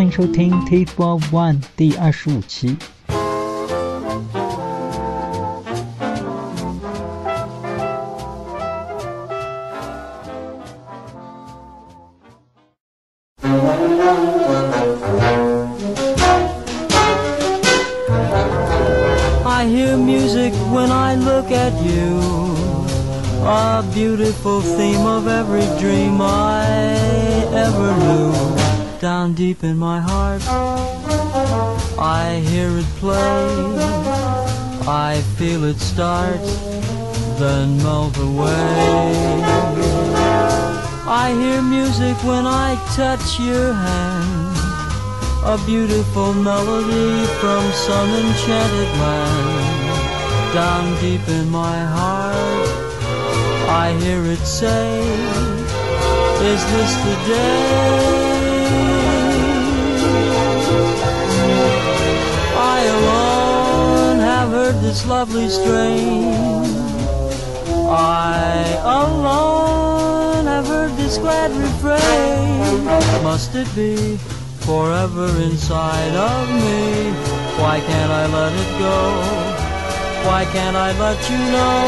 欢迎收听 T Four One 第二十五期。Your hand, a beautiful melody from some enchanted land. Down deep in my heart, I hear it say, Is this the day? I alone have heard this lovely strain. I alone this glad refrain. Must it be forever inside of me? Why can't I let it go? Why can't I let you know?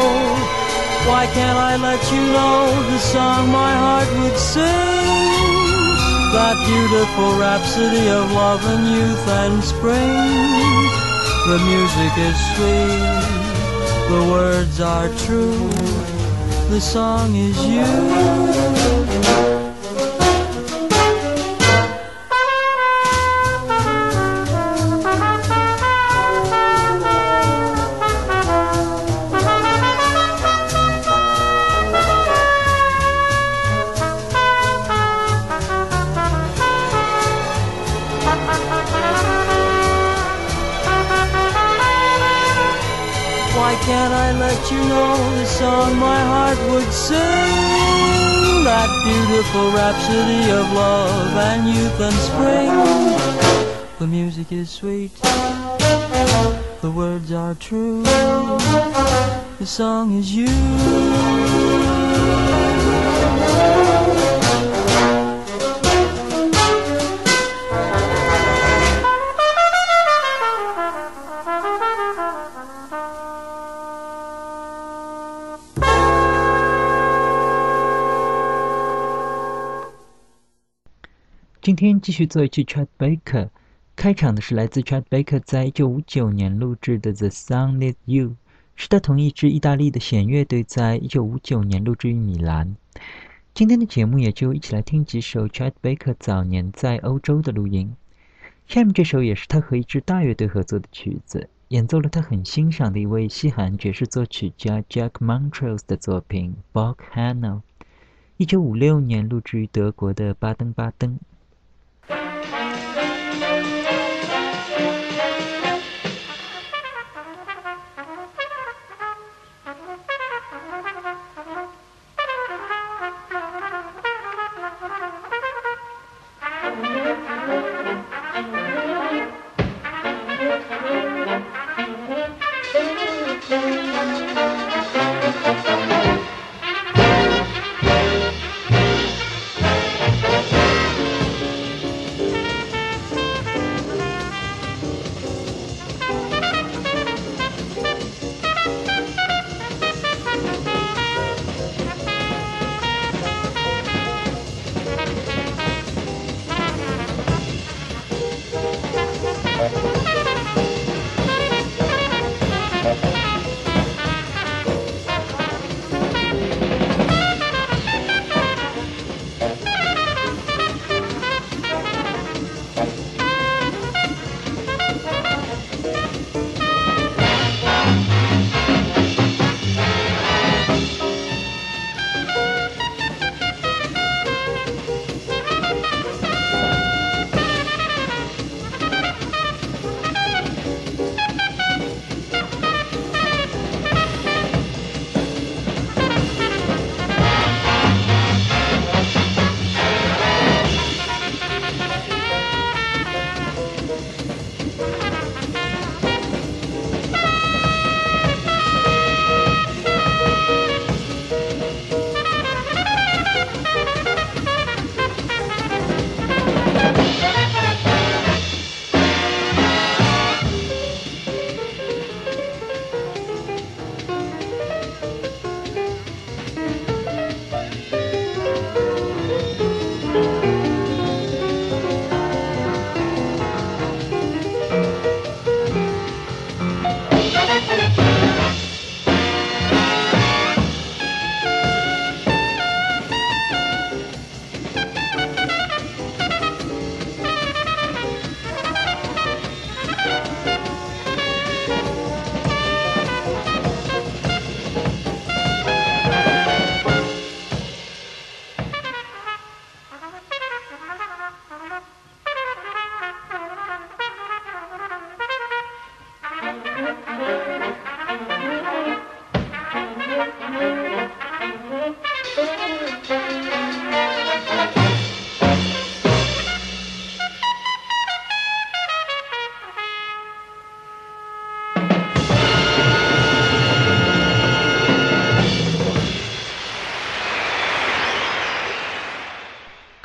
Why can't I let you know the song my heart would sing? That beautiful rhapsody of love and youth and spring. The music is sweet, the words are true, the song is you. Beautiful rhapsody of love and youth and spring. The music is sweet, the words are true, the song is you. 今天继续做一期 Chat Baker，开场的是来自 Chat Baker 在一九五九年录制的《The Sun Is You》，是他同一支意大利的弦乐队在一九五九年录制于米兰。今天的节目也就一起来听几首 Chat Baker 早年在欧洲的录音。下面这首也是他和一支大乐队合作的曲子，演奏了他很欣赏的一位西海岸爵士作曲家 Jack Montrose 的作品《b o c h a n o》，一九五六年录制于德国的巴登巴登。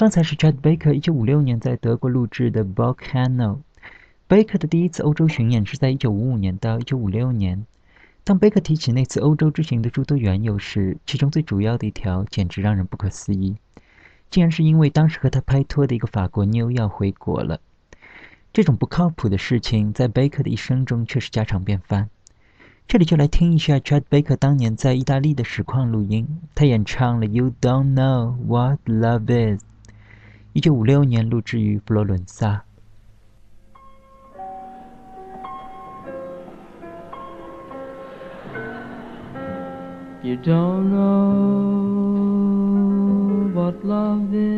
刚才是 Chet Baker 一九五六年在德国录制的《Volcano》。Baker 的第一次欧洲巡演是在一九五五年到一九五六年。当 Baker 提起那次欧洲之行的诸多缘由时，其中最主要的一条简直让人不可思议，竟然是因为当时和他拍拖的一个法国妞要回国了。这种不靠谱的事情，在 Baker 的一生中却是家常便饭。这里就来听一下 Chet Baker 当年在意大利的实况录音，他演唱了《You Don't Know What Love Is》。一九五六年录制于佛罗伦萨。You don't know what love is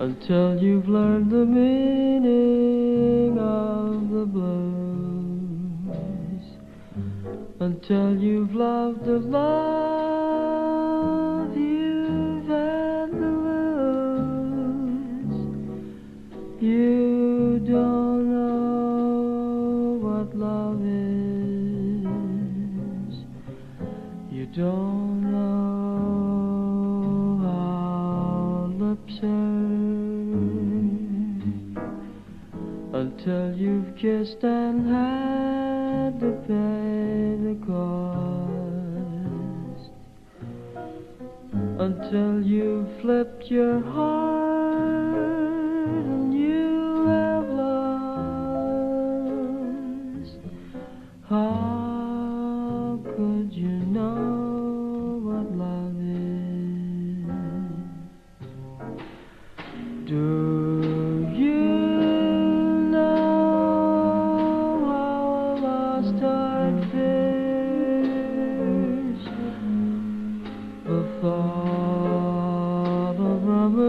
until you've learned the meaning of the blues. Until you've loved the love Don't know lips hurt until you've kissed and had to pay the cost. Until you've flipped your heart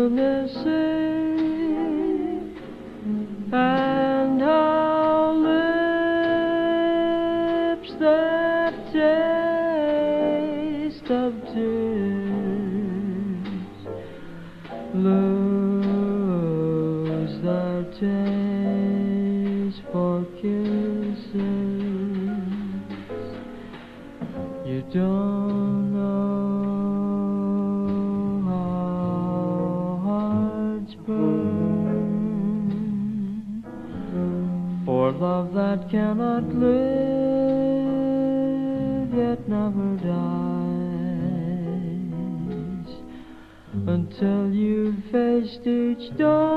nascer. Cannot live yet never dies. Until you've faced each dawn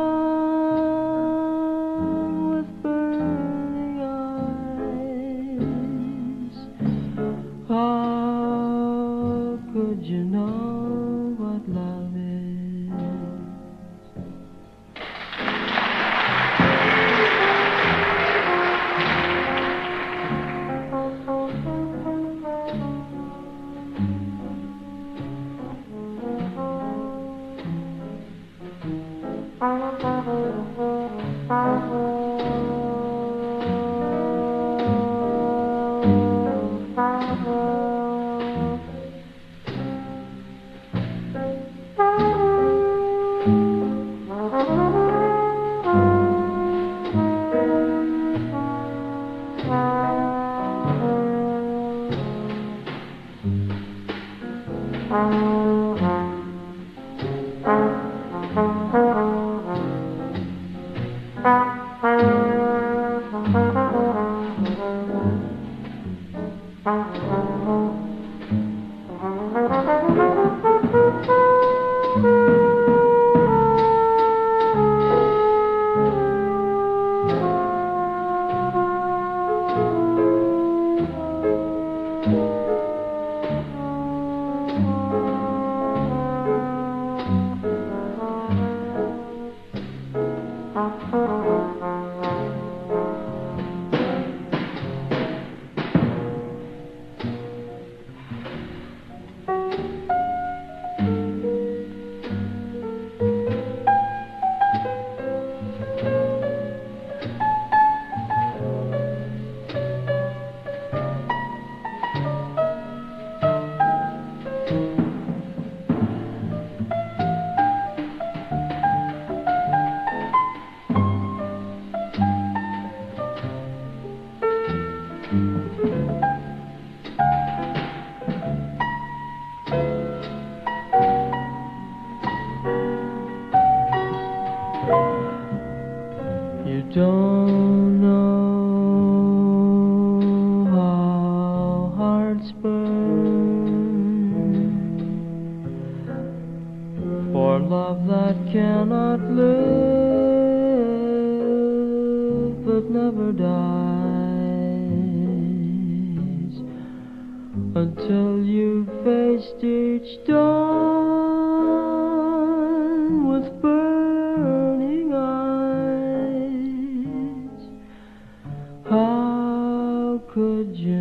could you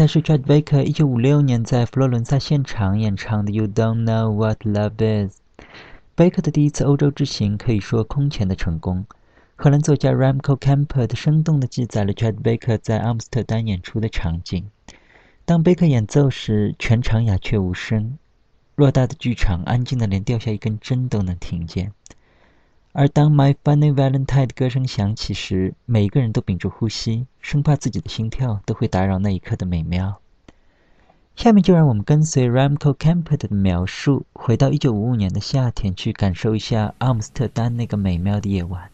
刚才是 Chet Baker 一九五六年在佛罗伦萨现场演唱的《You Don't Know What Love Is》。Baker 的第一次欧洲之行可以说空前的成功。荷兰作家 Ramco Kemper 的生动地记载了 Chet Baker 在阿姆斯特丹演出的场景。当 Baker 演奏时，全场鸦雀无声，偌大的剧场安静的连掉下一根针都能听见。而当《My Funny Valentine》的歌声响起时，每个人都屏住呼吸，生怕自己的心跳都会打扰那一刻的美妙。下面就让我们跟随 Ramco Campet 的描述，回到1955年的夏天，去感受一下阿姆斯特丹那个美妙的夜晚。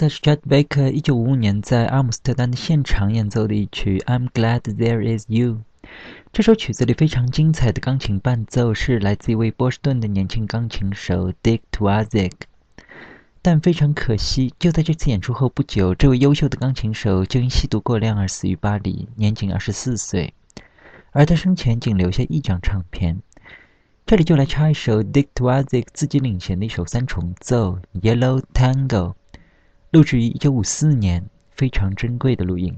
才是 Chet Baker 一九五五年在阿姆斯特丹的现场演奏的一曲《I'm Glad There Is You》。这首曲子里非常精彩的钢琴伴奏是来自一位波士顿的年轻钢琴手 Dick Twazik。但非常可惜，就在这次演出后不久，这位优秀的钢琴手就因吸毒过量而死于巴黎，年仅二十四岁。而他生前仅留下一张唱片。这里就来插一首 Dick Twazik 自己领衔的一首三重奏《Yellow Tango》，录制于一九五四年，非常珍贵的录音。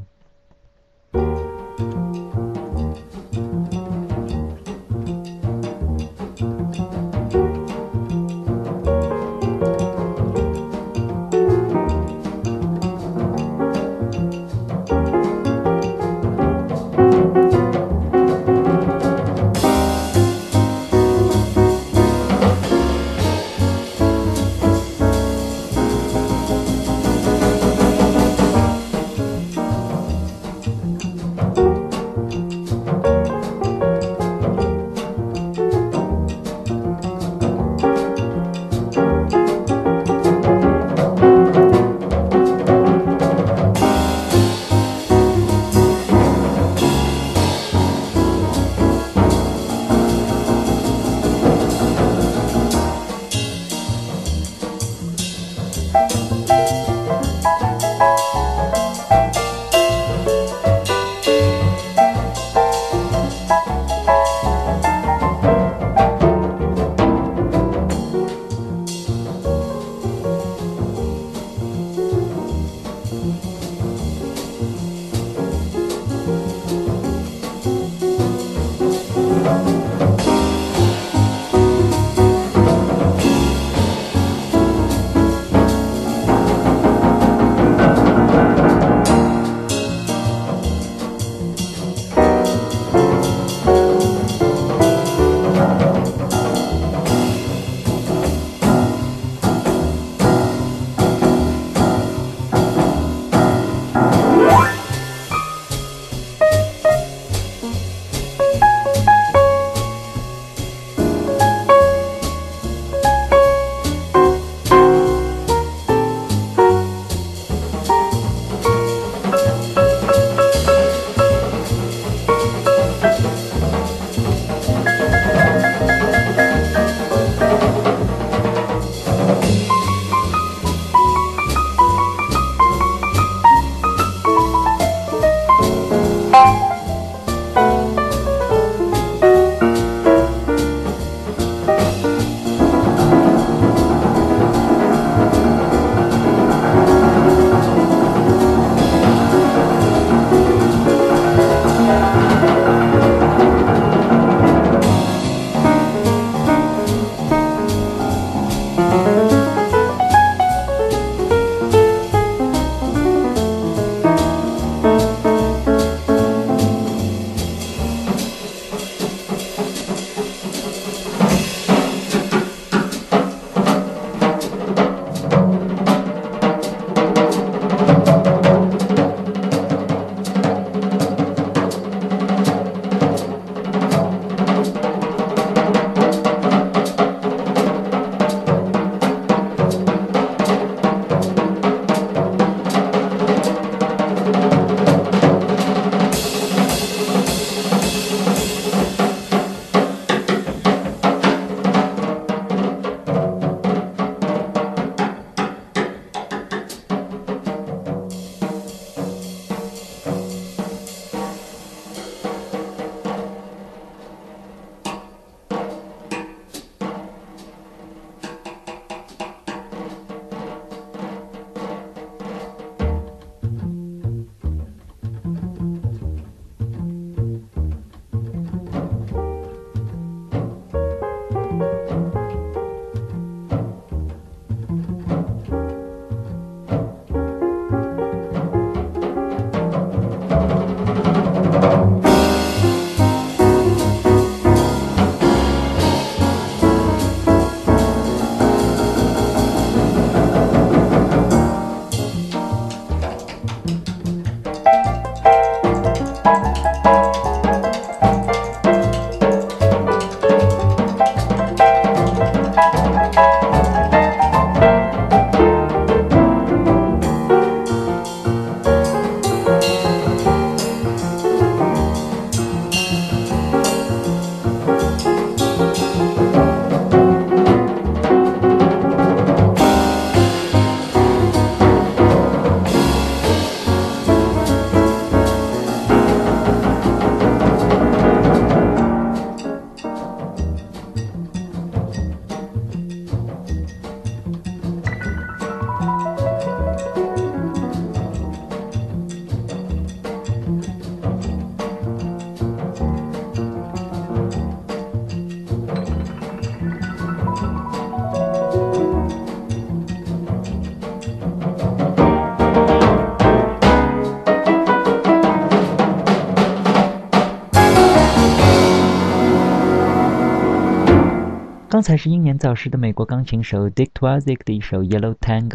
刚才是英年早逝的美国钢琴手 Dick Twardzik 的一首《Yellow Tango》，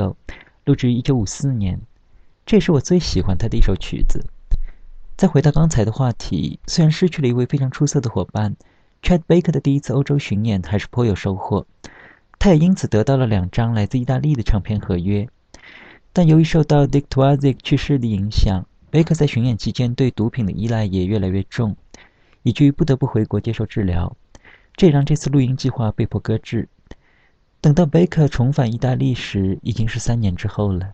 录制于1954年。这也是我最喜欢他的一首曲子。再回到刚才的话题，虽然失去了一位非常出色的伙伴，Chad Baker 的第一次欧洲巡演还是颇有收获。他也因此得到了两张来自意大利的唱片合约。但由于受到 Dick Twardzik 去世的影响，Baker 在巡演期间对毒品的依赖也越来越重，以至于不得不回国接受治疗。这让这次录音计划被迫搁置。等到贝克重返意大利时，已经是三年之后了。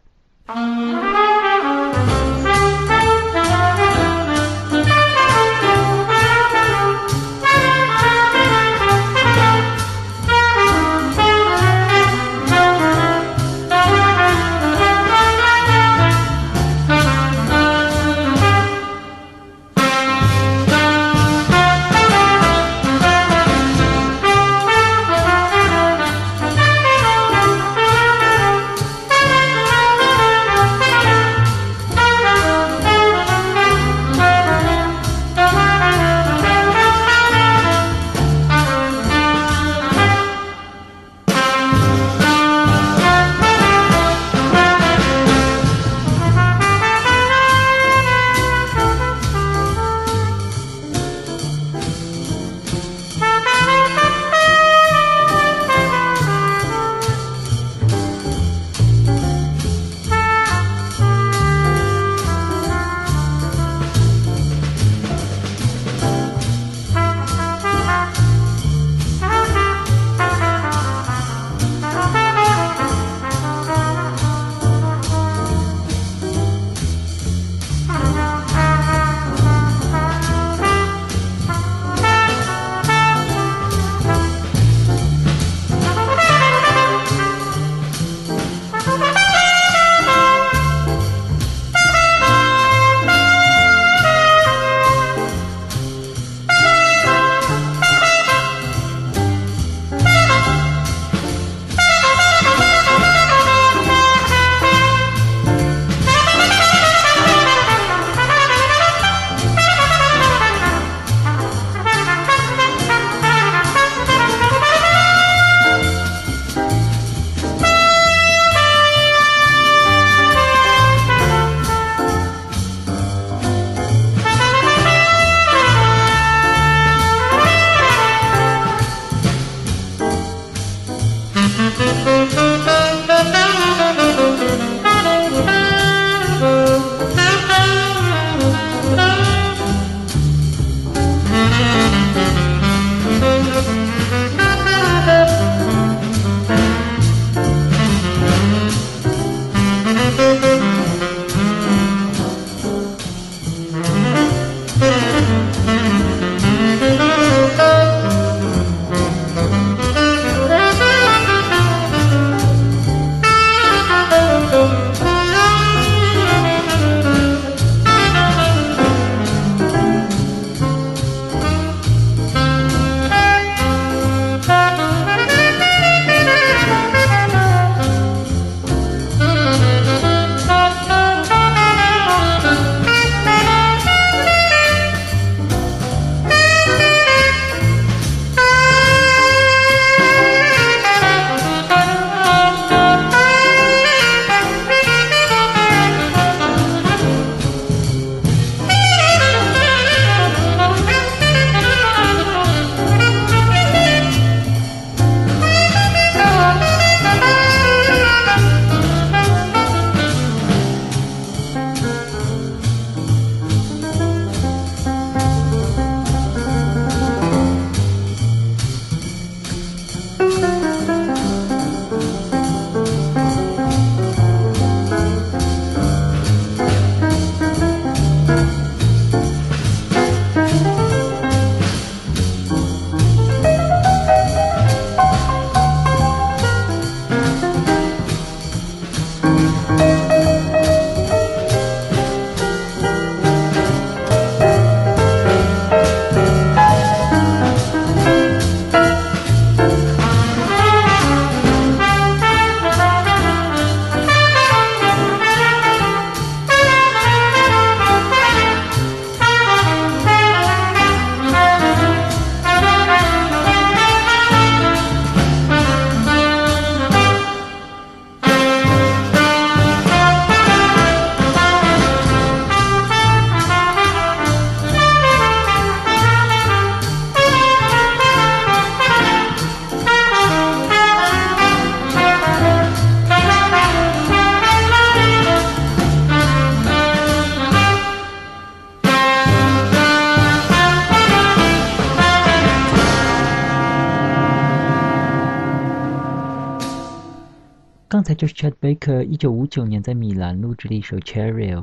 才就是 Chad Baker 一九五九年在米兰录制了一首《Cherry》。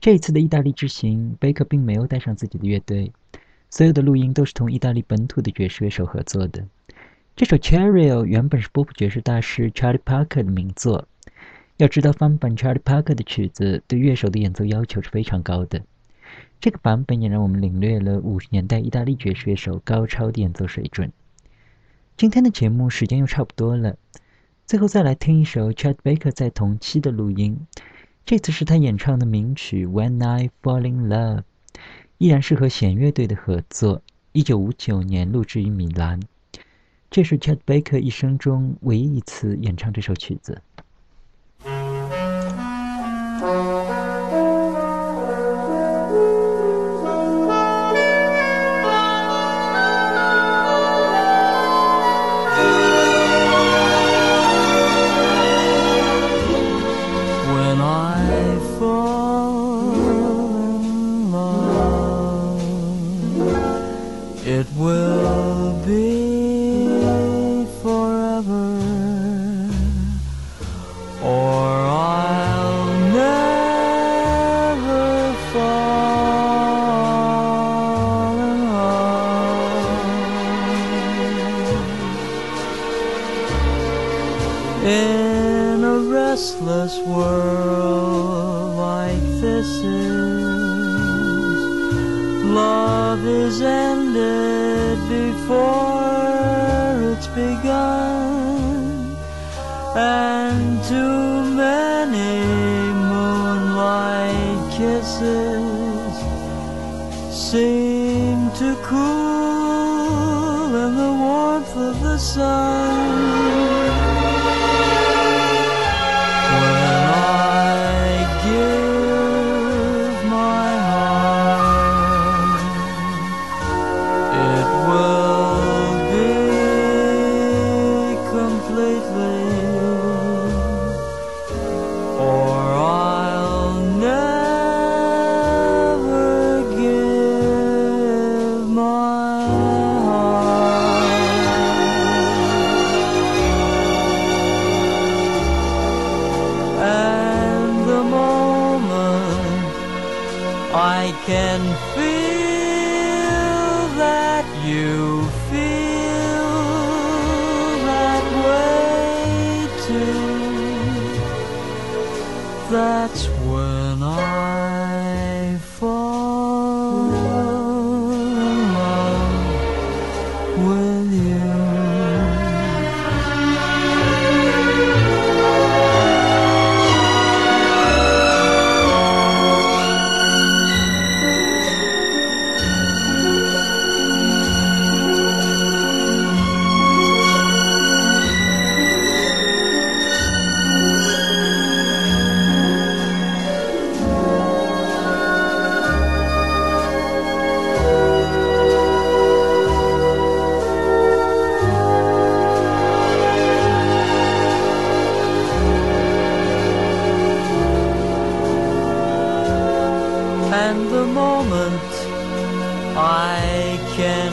这一次的意大利之行，Baker 并没有带上自己的乐队，所有的录音都是同意大利本土的爵士乐手合作的。这首《Cherry》原本是波普爵士大师 Charlie Parker 的名作。要知道，翻版 Charlie Parker 的曲子对乐手的演奏要求是非常高的。这个版本也让我们领略了五十年代意大利爵士乐手高超的演奏水准。今天的节目时间又差不多了，最后再来听一首 Chad Baker 在同期的录音，这次是他演唱的名曲《When I Fall in Love》，依然是和弦乐队的合作，一九五九年录制于米兰。这是 Chad Baker 一生中唯一一次演唱这首曲子。and feel 今天